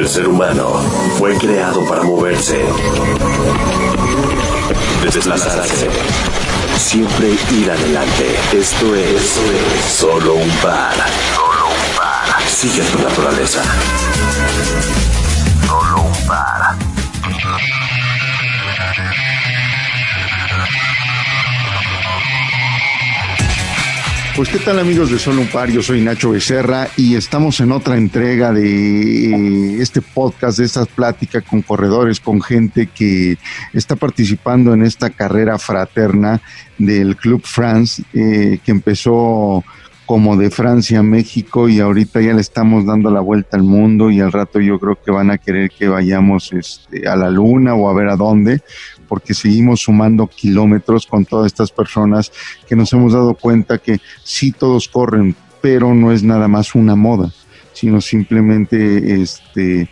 El ser humano fue creado para moverse, desplazarse, siempre ir adelante. Esto es, solo un par. Solo un par. Sigue tu naturaleza. Pues qué tal amigos de Solo un Par, yo soy Nacho Becerra y estamos en otra entrega de este podcast, de esta plática con corredores, con gente que está participando en esta carrera fraterna del Club France, eh, que empezó como de Francia a México y ahorita ya le estamos dando la vuelta al mundo y al rato yo creo que van a querer que vayamos este, a la luna o a ver a dónde, porque seguimos sumando kilómetros con todas estas personas que nos hemos dado cuenta que sí todos corren, pero no es nada más una moda, sino simplemente este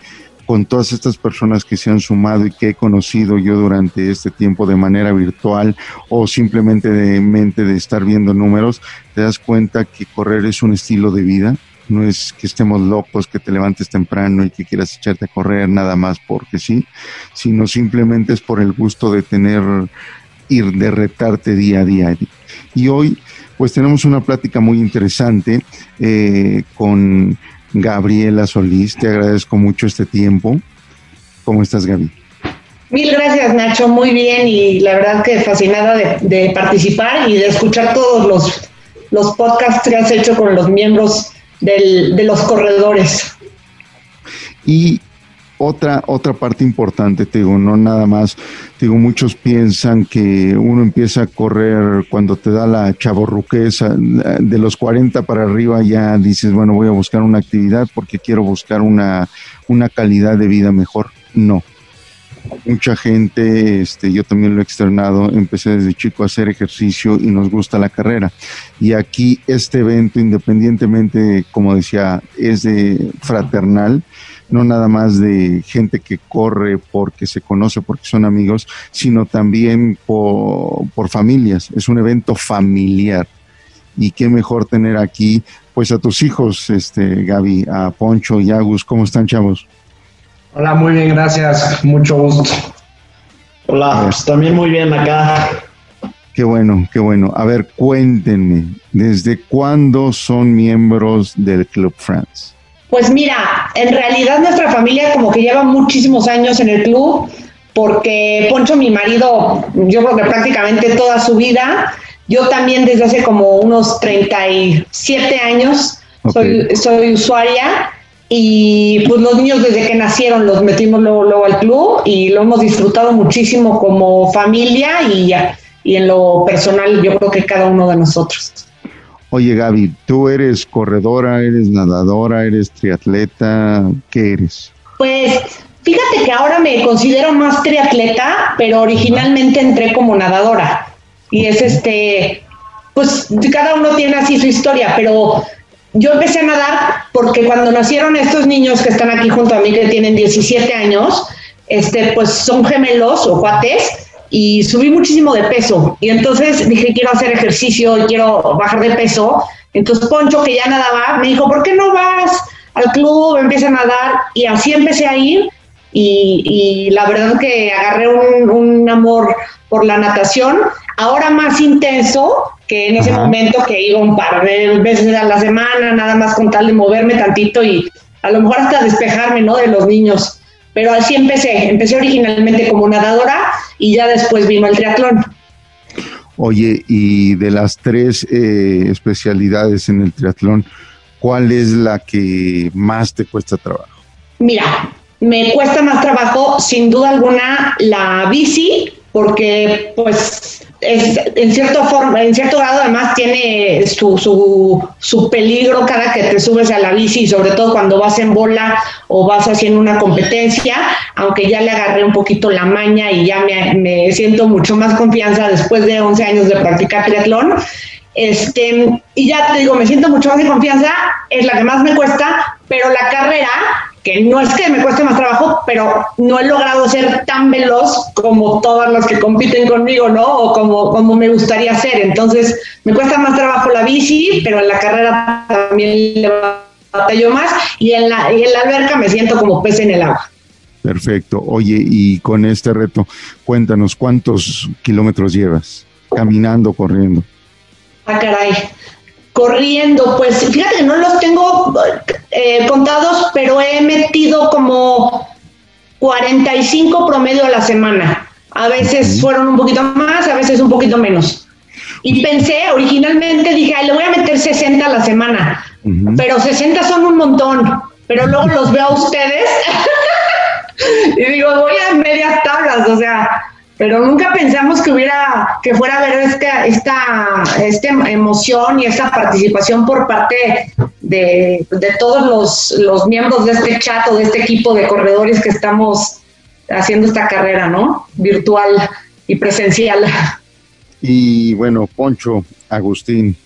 con todas estas personas que se han sumado y que he conocido yo durante este tiempo de manera virtual o simplemente de mente de estar viendo números, te das cuenta que correr es un estilo de vida, no es que estemos locos, que te levantes temprano y que quieras echarte a correr nada más porque sí, sino simplemente es por el gusto de tener, ir, de retarte día a día. Y hoy, pues tenemos una plática muy interesante eh, con Gabriela Solís. Te agradezco mucho este tiempo. ¿Cómo estás, Gaby? Mil gracias, Nacho. Muy bien y la verdad que fascinada de, de participar y de escuchar todos los, los podcasts que has hecho con los miembros del, de los corredores. Y otra, otra parte importante, te digo, no nada más, te digo, muchos piensan que uno empieza a correr cuando te da la chaborruqueza, de los 40 para arriba ya dices, bueno, voy a buscar una actividad porque quiero buscar una, una calidad de vida mejor. No. Mucha gente, este, yo también lo he externado, empecé desde chico a hacer ejercicio y nos gusta la carrera. Y aquí este evento, independientemente, como decía, es de fraternal, no nada más de gente que corre porque se conoce, porque son amigos, sino también por, por familias. Es un evento familiar. Y qué mejor tener aquí, pues a tus hijos, este, Gaby, a Poncho y Agus. ¿Cómo están, chavos? Hola, muy bien, gracias. Mucho gusto. Hola, pues también muy bien acá. Qué bueno, qué bueno. A ver, cuéntenme, ¿desde cuándo son miembros del Club France? Pues mira, en realidad nuestra familia como que lleva muchísimos años en el club, porque Poncho, mi marido, yo creo que prácticamente toda su vida, yo también desde hace como unos 37 años soy, soy usuaria y pues los niños desde que nacieron los metimos luego, luego al club y lo hemos disfrutado muchísimo como familia y, y en lo personal yo creo que cada uno de nosotros. Oye Gaby, tú eres corredora, eres nadadora, eres triatleta, ¿qué eres? Pues fíjate que ahora me considero más triatleta, pero originalmente entré como nadadora. Y es este, pues cada uno tiene así su historia, pero yo empecé a nadar porque cuando nacieron estos niños que están aquí junto a mí, que tienen 17 años, este, pues son gemelos o cuates, y subí muchísimo de peso. Y entonces dije, quiero hacer ejercicio, quiero bajar de peso. Entonces Poncho, que ya nadaba, me dijo, ¿por qué no vas al club, empieza a nadar? Y así empecé a ir. Y, y la verdad que agarré un, un, amor por la natación, ahora más intenso que en ese Ajá. momento que iba un par de veces a la semana, nada más con tal de moverme tantito y a lo mejor hasta despejarme, ¿no? De los niños. Pero así empecé, empecé originalmente como nadadora y ya después vino el triatlón. Oye, y de las tres eh, especialidades en el triatlón, ¿cuál es la que más te cuesta trabajo? Mira, me cuesta más trabajo, sin duda alguna, la bici, porque pues es, en cierto forma, en cierto grado además tiene su, su, su, peligro cada que te subes a la bici, sobre todo cuando vas en bola o vas haciendo una competencia, aunque ya le agarré un poquito la maña y ya me, me siento mucho más confianza después de 11 años de practicar triatlón. Este, y ya te digo, me siento mucho más de confianza, es la que más me cuesta, pero la carrera, que no es que me cueste más trabajo, pero no he logrado ser tan veloz como todas las que compiten conmigo, ¿no? O como, como me gustaría ser. Entonces, me cuesta más trabajo la bici, pero en la carrera también le batallo más y en la, y en la alberca me siento como pez en el agua. Perfecto. Oye, y con este reto, cuéntanos, ¿cuántos kilómetros llevas? Caminando, corriendo. Ah, caray. Corriendo, pues fíjate que no los tengo eh, contados, pero he metido como 45 promedio a la semana. A veces fueron un poquito más, a veces un poquito menos. Y pensé, originalmente dije, Ay, le voy a meter 60 a la semana, pero 60 son un montón, pero luego los veo a ustedes y digo, voy a medias tablas, o sea, pero nunca pensamos que hubiera, que fuera a haber esta, esta, esta emoción y esta participación por parte de, de todos los, los, miembros de este chat o de este equipo de corredores que estamos haciendo esta carrera, ¿no? Virtual y presencial. Y bueno, Poncho, Agustín,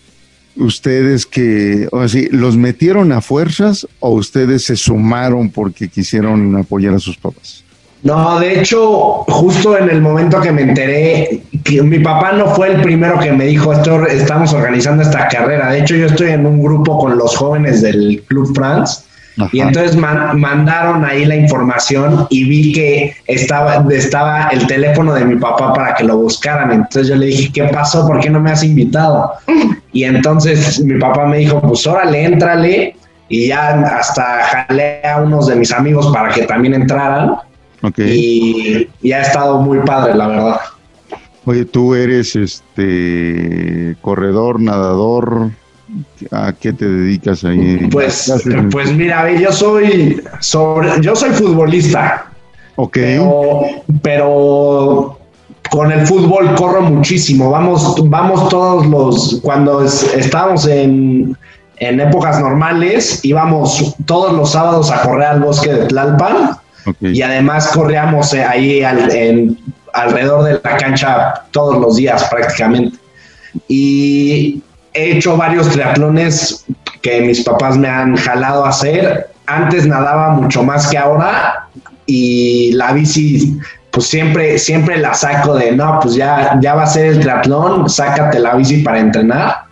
ustedes que, o sea, ¿los metieron a fuerzas o ustedes se sumaron porque quisieron apoyar a sus papás? No, de hecho, justo en el momento que me enteré, que mi papá no fue el primero que me dijo, esto, estamos organizando esta carrera. De hecho, yo estoy en un grupo con los jóvenes del Club France y entonces mandaron ahí la información y vi que estaba, estaba el teléfono de mi papá para que lo buscaran. Entonces yo le dije, ¿qué pasó? ¿Por qué no me has invitado? Y entonces mi papá me dijo, pues órale, éntrale. Y ya hasta jalé a unos de mis amigos para que también entraran. Y, y ha estado muy padre, la verdad. Oye, tú eres este corredor, nadador, ¿A qué te dedicas ahí? Pues, pues mira, yo soy sobre, yo soy futbolista. Ok. Pero, con el fútbol corro muchísimo. Vamos, vamos todos los, cuando estábamos en, en épocas normales, íbamos todos los sábados a correr al bosque de Tlalpan. Y además corríamos ahí en, alrededor de la cancha todos los días prácticamente. Y he hecho varios triatlones que mis papás me han jalado a hacer. Antes nadaba mucho más que ahora y la bici, pues siempre, siempre la saco de, no, pues ya, ya va a ser el triatlón, sácate la bici para entrenar.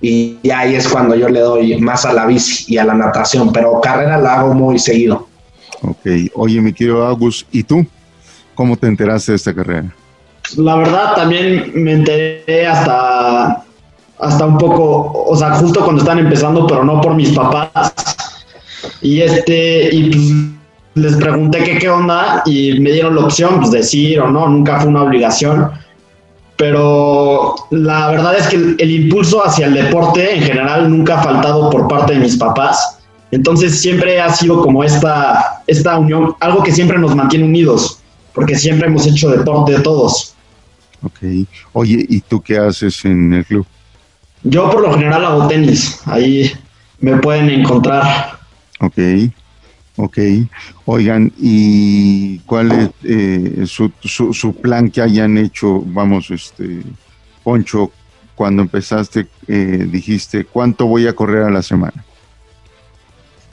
Y, ahí es cuando yo le doy más a la bici y a la natación, pero carrera la hago muy seguido. Ok, oye mi querido Agus, ¿y tú? ¿Cómo te enteraste de esta carrera? La verdad también me enteré hasta hasta un poco, o sea, justo cuando están empezando, pero no por mis papás. Y este, y pues les pregunté qué qué onda y me dieron la opción, pues decir o no, nunca fue una obligación. Pero la verdad es que el, impulso hacia el deporte en general nunca ha faltado por parte de mis papás. Entonces siempre ha sido como esta, esta unión, algo que siempre nos mantiene unidos, porque siempre hemos hecho deporte de todos. Ok. Oye, ¿y tú qué haces en el club? Yo por lo general hago tenis, ahí me pueden encontrar. Ok, ok. Oigan, ¿y cuál es eh, su, su, plan que hayan hecho? Vamos, este, Poncho, cuando empezaste, eh, dijiste, ¿cuánto voy a correr a la semana?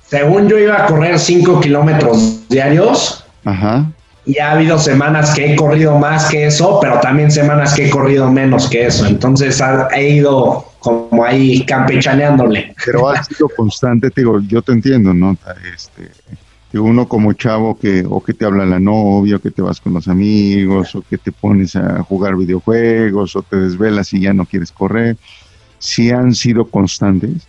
Según yo iba a correr 5 kilómetros diarios. Ajá. Y ha habido semanas que he corrido más que eso, pero también semanas que he corrido menos que eso. Entonces he ido como ahí campechaneándole. Pero ha sido constante, te digo, yo te entiendo, ¿no? Este, uno como chavo que o que te habla la novia, o que te vas con los amigos, o que te pones a jugar videojuegos, o te desvelas y ya no quieres correr, si han sido constantes.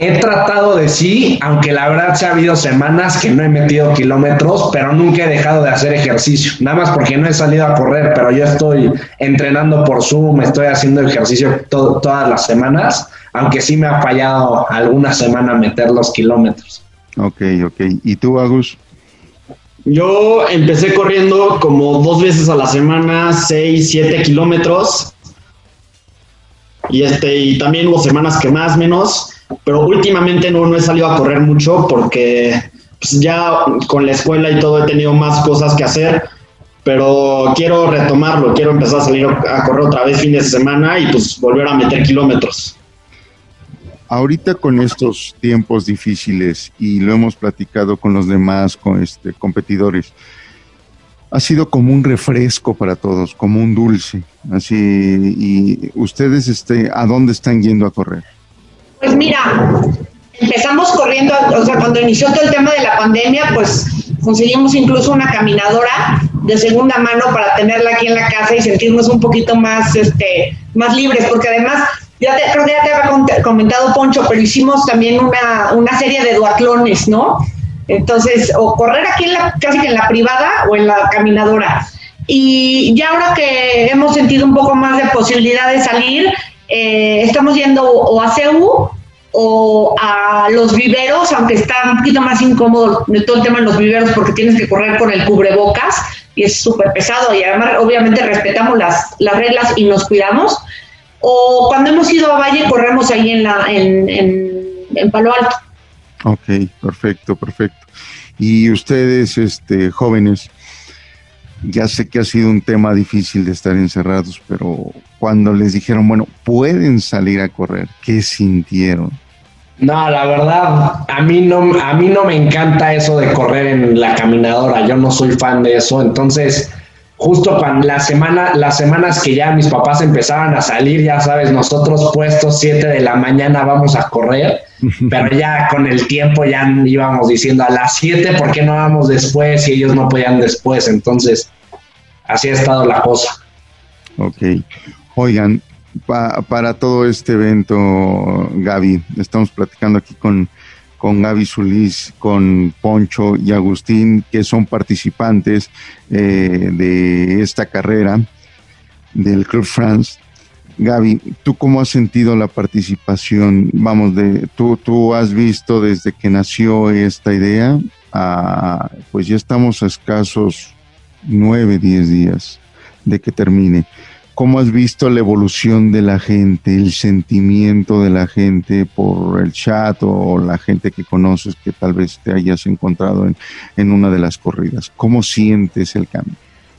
He tratado de sí, aunque la verdad se ha habido semanas que no he metido kilómetros, pero nunca he dejado de hacer ejercicio. Nada más porque no he salido a correr, pero yo estoy entrenando por Zoom, estoy haciendo ejercicio todas las semanas, aunque sí me ha fallado alguna semana meter los kilómetros. Ok, ok. ¿Y tú, Agus? Yo empecé corriendo como dos veces a la semana, seis, siete kilómetros. Y este, y también hubo semanas que más, menos pero últimamente no, no he salido a correr mucho porque pues, ya con la escuela y todo he tenido más cosas que hacer, pero quiero retomarlo, quiero empezar a salir a correr otra vez fin de semana y pues volver a meter kilómetros. Ahorita con estos tiempos difíciles y lo hemos platicado con los demás con este, competidores, ha sido como un refresco para todos, como un dulce. Así, y ustedes, este, ¿a dónde están yendo a correr? Pues mira, empezamos corriendo, o sea, cuando inició todo el tema de la pandemia, pues conseguimos incluso una caminadora de segunda mano para tenerla aquí en la casa y sentirnos un poquito más, este, más libres, porque además, ya te, creo que ya te había comentado Poncho, pero hicimos también una, una serie de duatlones, ¿no? Entonces, o correr aquí en la, casi que en la privada o en la caminadora. Y ya ahora que hemos sentido un poco más de posibilidad de salir, eh, estamos yendo o a CEU o a los viveros, aunque está un poquito más incómodo de todo el tema en los viveros porque tienes que correr con el cubrebocas y es súper pesado y además obviamente respetamos las, las reglas y nos cuidamos. O cuando hemos ido a Valle corremos ahí en, la, en, en, Palo Alto. Ok, perfecto, perfecto. Y ustedes, este, jóvenes, ya sé que ha sido un tema difícil de estar encerrados, pero cuando les dijeron, bueno, pueden salir a correr, ¿qué sintieron? No, la verdad, a mí no, a mí no me encanta eso de correr en la caminadora. Yo no soy fan de eso. Entonces, justo cuando la semana, las semanas que ya mis papás empezaban a salir, ya sabes, nosotros puestos 7 de la mañana vamos a correr, pero ya con el tiempo ya íbamos diciendo a las 7, ¿por qué no vamos después? Y ellos no podían después. Entonces, así ha estado la cosa. Ok. Oigan, para todo este evento, Gaby, estamos platicando aquí con, con Gaby Zulís, con Poncho y Agustín, que son participantes eh, de esta carrera del Club France. Gaby, ¿tú cómo has sentido la participación? Vamos, de, tú, tú has visto desde que nació esta idea, pues ya estamos a escasos nueve, diez días de que termine. ¿Cómo has visto la evolución de la gente, el sentimiento de la gente por el chat o la gente que conoces que tal vez te hayas encontrado en, una de las corridas? ¿Cómo sientes el cambio?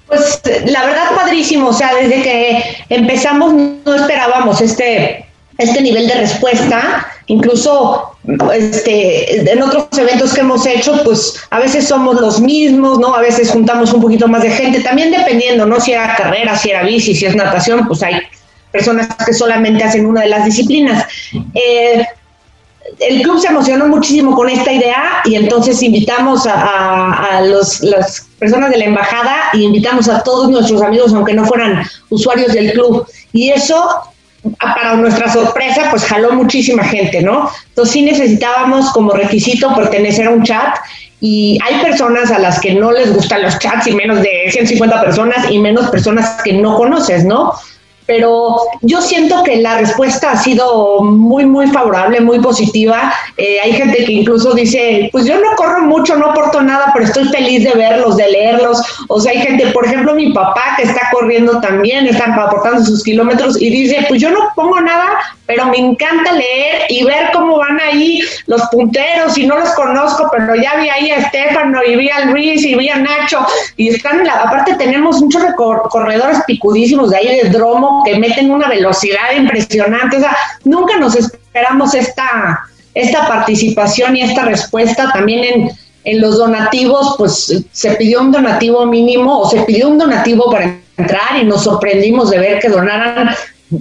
Pues la verdad padrísimo, o sea, desde que empezamos no esperábamos este este nivel de respuesta. Incluso este, en otros eventos que hemos hecho, pues a veces somos los mismos, ¿no? A veces juntamos un poquito más de gente, también dependiendo, ¿no? Si era carrera, si era bici, si es natación, pues hay personas que solamente hacen una de las disciplinas. Eh, el club se emocionó muchísimo con esta idea y entonces invitamos a, a los, las personas de la embajada y invitamos a todos nuestros amigos, aunque no fueran usuarios del club. Y eso para nuestra sorpresa, pues jaló muchísima gente, ¿no? Entonces sí necesitábamos como requisito pertenecer a un chat y hay personas a las que no les gustan los chats y menos de 150 personas y menos personas que no conoces, ¿no? Pero yo siento que la respuesta ha sido muy, muy favorable, muy positiva. Eh, hay gente que incluso dice, pues yo no corro mucho, no aporto nada, pero estoy feliz de verlos, de leerlos. O sea, hay gente, por ejemplo, mi papá que está corriendo también, está aportando sus kilómetros y dice, pues yo no pongo nada, pero me encanta leer y ver cómo van ahí los punteros y no los conozco, pero ya vi ahí a Estefano y vi a Luis y vi a Nacho y están, la, aparte tenemos muchos corredores picudísimos de ahí de Dromo que meten una velocidad impresionante, o sea, nunca nos esperamos esta, esta participación y esta respuesta también en, en los donativos, pues se pidió un donativo mínimo o se pidió un donativo para entrar y nos sorprendimos de ver que donaran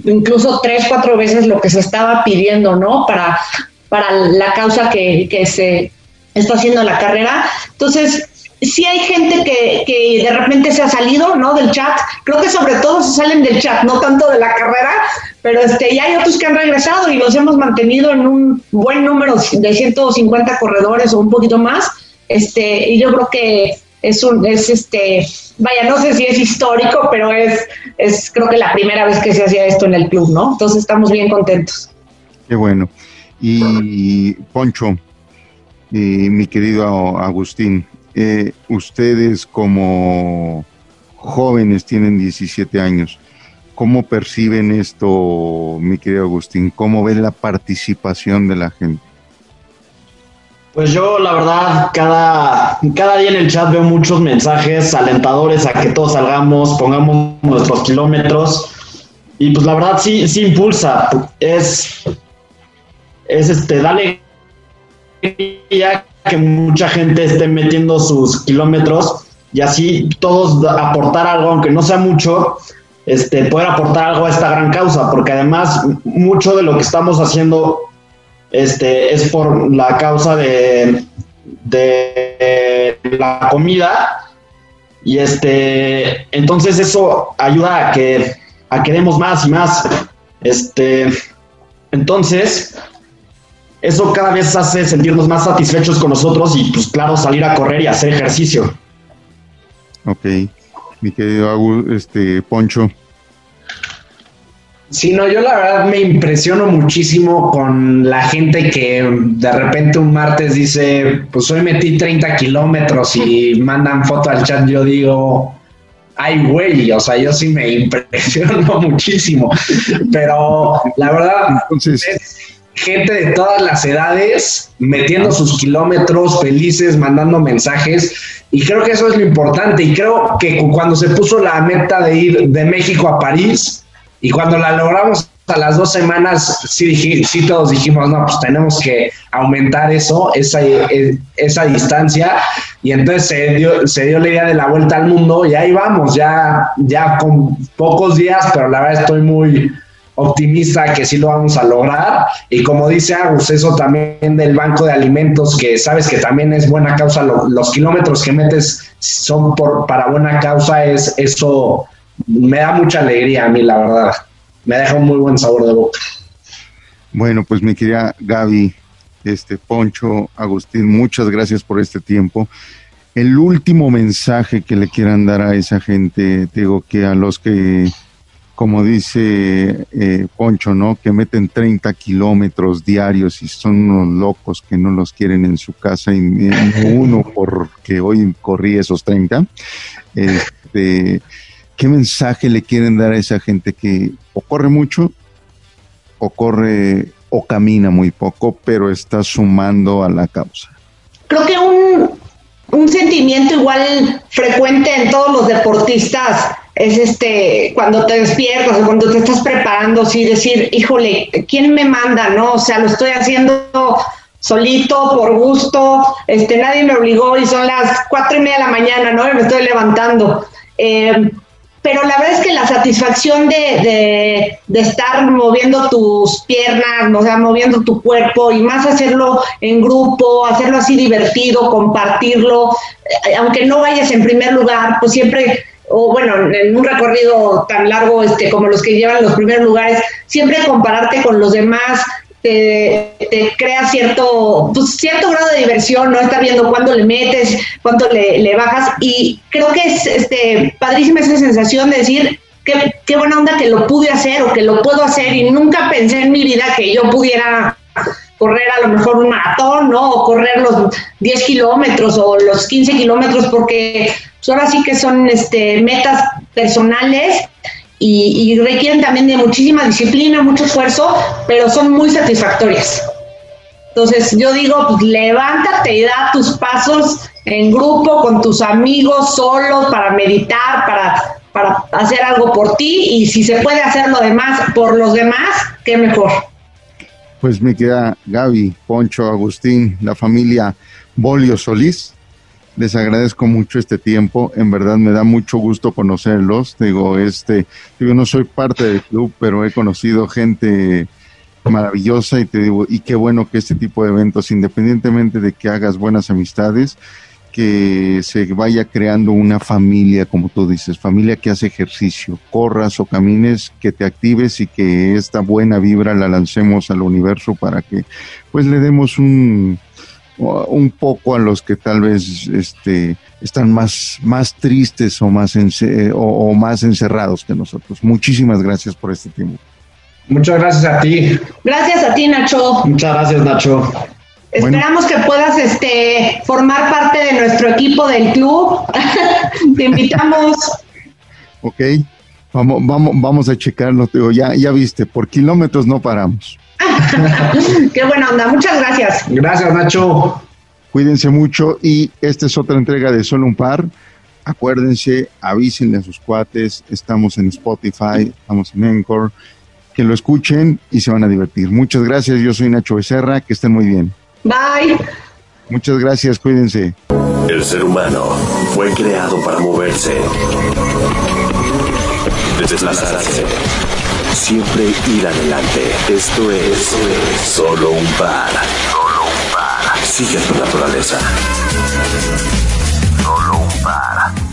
incluso tres, cuatro veces lo que se estaba pidiendo, ¿no? Para, para la causa que, que se está haciendo la carrera. Entonces, sí hay gente que, que, de repente se ha salido, ¿no? Del chat. Creo que sobre todo se salen del chat, no tanto de la carrera, pero este, ya hay otros que han regresado y los hemos mantenido en un buen número de 150 corredores o un poquito más. Este, y yo creo que es un, es este, vaya, no sé si es histórico, pero es, es creo que la primera vez que se hacía esto en el club, ¿no? Entonces estamos bien contentos. Qué bueno. Y Poncho, y mi querido Agustín, ustedes como jóvenes tienen 17 años. ¿Cómo perciben esto, mi querido Agustín? ¿Cómo ven la participación de la gente? Pues yo, la verdad, cada, cada día en el chat veo muchos mensajes alentadores a que todos salgamos, pongamos nuestros kilómetros. Y pues la verdad sí, sí impulsa. Es, es este, dale que mucha gente esté metiendo sus kilómetros y así todos aportar algo, aunque no sea mucho, este, poder aportar algo a esta gran causa, porque además mucho de lo que estamos haciendo este, es por la causa de, de la comida. Y este, entonces eso ayuda a que, a demos más y más. Este, entonces, eso cada vez hace sentirnos más satisfechos con nosotros y pues claro, salir a correr y hacer ejercicio. Ok, mi querido este, Poncho. Sí, no, yo la verdad me impresiono muchísimo con la gente que de repente un martes dice, pues hoy metí 30 kilómetros y mandan foto al chat, yo digo, ay güey, o sea, yo sí me impresiono muchísimo, pero la verdad Entonces, es gente de todas las edades metiendo sus kilómetros, felices, mandando mensajes, y creo que eso es lo importante, y creo que cuando se puso la meta de ir de México a París, y cuando la logramos a las dos semanas, sí, sí todos dijimos, no, pues tenemos que aumentar eso, esa, e, esa distancia. Y entonces se dio, se dio la idea de la vuelta al mundo y ahí vamos, ya, ya con pocos días, pero la verdad estoy muy optimista que sí lo vamos a lograr. Y como dice Agus, eso también del banco de alimentos, que sabes que también es buena causa, los kilómetros que metes son por, para buena causa, es eso me da mucha alegría a mí, la verdad. Me deja un muy buen sabor de boca. Bueno, pues mi querida Gaby, este Poncho, Agustín, muchas gracias por este tiempo. El último mensaje que le quieran dar a esa gente, digo que a los que, como dice eh, Poncho, ¿no? Que meten 30 kilómetros diarios y son unos locos que no los quieren en su casa y uno porque hoy corrí esos 30. Este, ¿qué mensaje le quieren dar a esa gente que o corre mucho o corre o camina muy poco, pero está sumando a la causa? Creo que un, sentimiento igual frecuente en todos los deportistas es este cuando te despiertas o cuando te estás preparando, sí decir, híjole, ¿quién me manda? No, o sea, lo estoy haciendo solito, por gusto, este, nadie me obligó y son las cuatro y media de la mañana, ¿no? Y me estoy levantando. Eh, pero la verdad es que la satisfacción de, de, estar moviendo tus piernas, o sea, moviendo tu cuerpo y más hacerlo en grupo, hacerlo así divertido, compartirlo, eh, aunque no vayas en primer lugar, pues siempre, o bueno, en un recorrido tan largo este, como los que llevan los primeros lugares, siempre compararte con los demás, te, crea cierto, pues, cierto grado de diversión, ¿no? Está viendo cuándo le metes, cuánto le, bajas, y creo que es este, padrísima esa sensación de decir, qué, qué buena onda que lo pude hacer o que lo puedo hacer, y nunca pensé en mi vida que yo pudiera correr a lo mejor un maratón, ¿no? O correr los 10 kilómetros o los 15 kilómetros, porque pues, ahora sí que son este, metas personales y, requieren también de muchísima disciplina, mucho esfuerzo, pero son muy satisfactorias. Entonces yo digo, pues levántate y da tus pasos en grupo, con tus amigos, solos, para meditar, para, para hacer algo por ti y si se puede hacer lo demás por los demás, qué mejor. Pues me queda Gaby, Poncho, Agustín, la familia Bolio Solís, les agradezco mucho este tiempo. En verdad me da mucho gusto conocerlos. Digo, este, digo, no soy parte del club, pero he conocido gente maravillosa y te digo, y qué bueno que este tipo de eventos, independientemente de que hagas buenas amistades, que se vaya creando una familia, como tú dices, familia que hace ejercicio, corras o camines, que te actives y que esta buena vibra la lancemos al universo para que pues le demos un, un poco a los que tal vez este, están más, más tristes o más, o, más encerrados que nosotros. Muchísimas gracias por este tiempo. Muchas gracias a ti. Gracias a ti, Nacho. Muchas gracias, Nacho. Esperamos que puedas este, formar parte de nuestro equipo del club. Te invitamos. Ok, vamos, vamos, vamos a checarlo. Ya, ya viste, por kilómetros no paramos. Qué buena onda, muchas gracias. Gracias, Nacho. Cuídense mucho y esta es otra entrega de Solo un Par. Acuérdense, avísenle a sus cuates, estamos en Spotify, estamos en Encore, que lo escuchen y se van a divertir. Muchas gracias, yo soy Nacho Becerra, que estén muy bien. Bye. Muchas gracias, cuídense. El ser humano fue creado para moverse desplazarse siempre ir adelante. Esto es solo un par. Solo un par. Sigue tu naturaleza. Solo un par.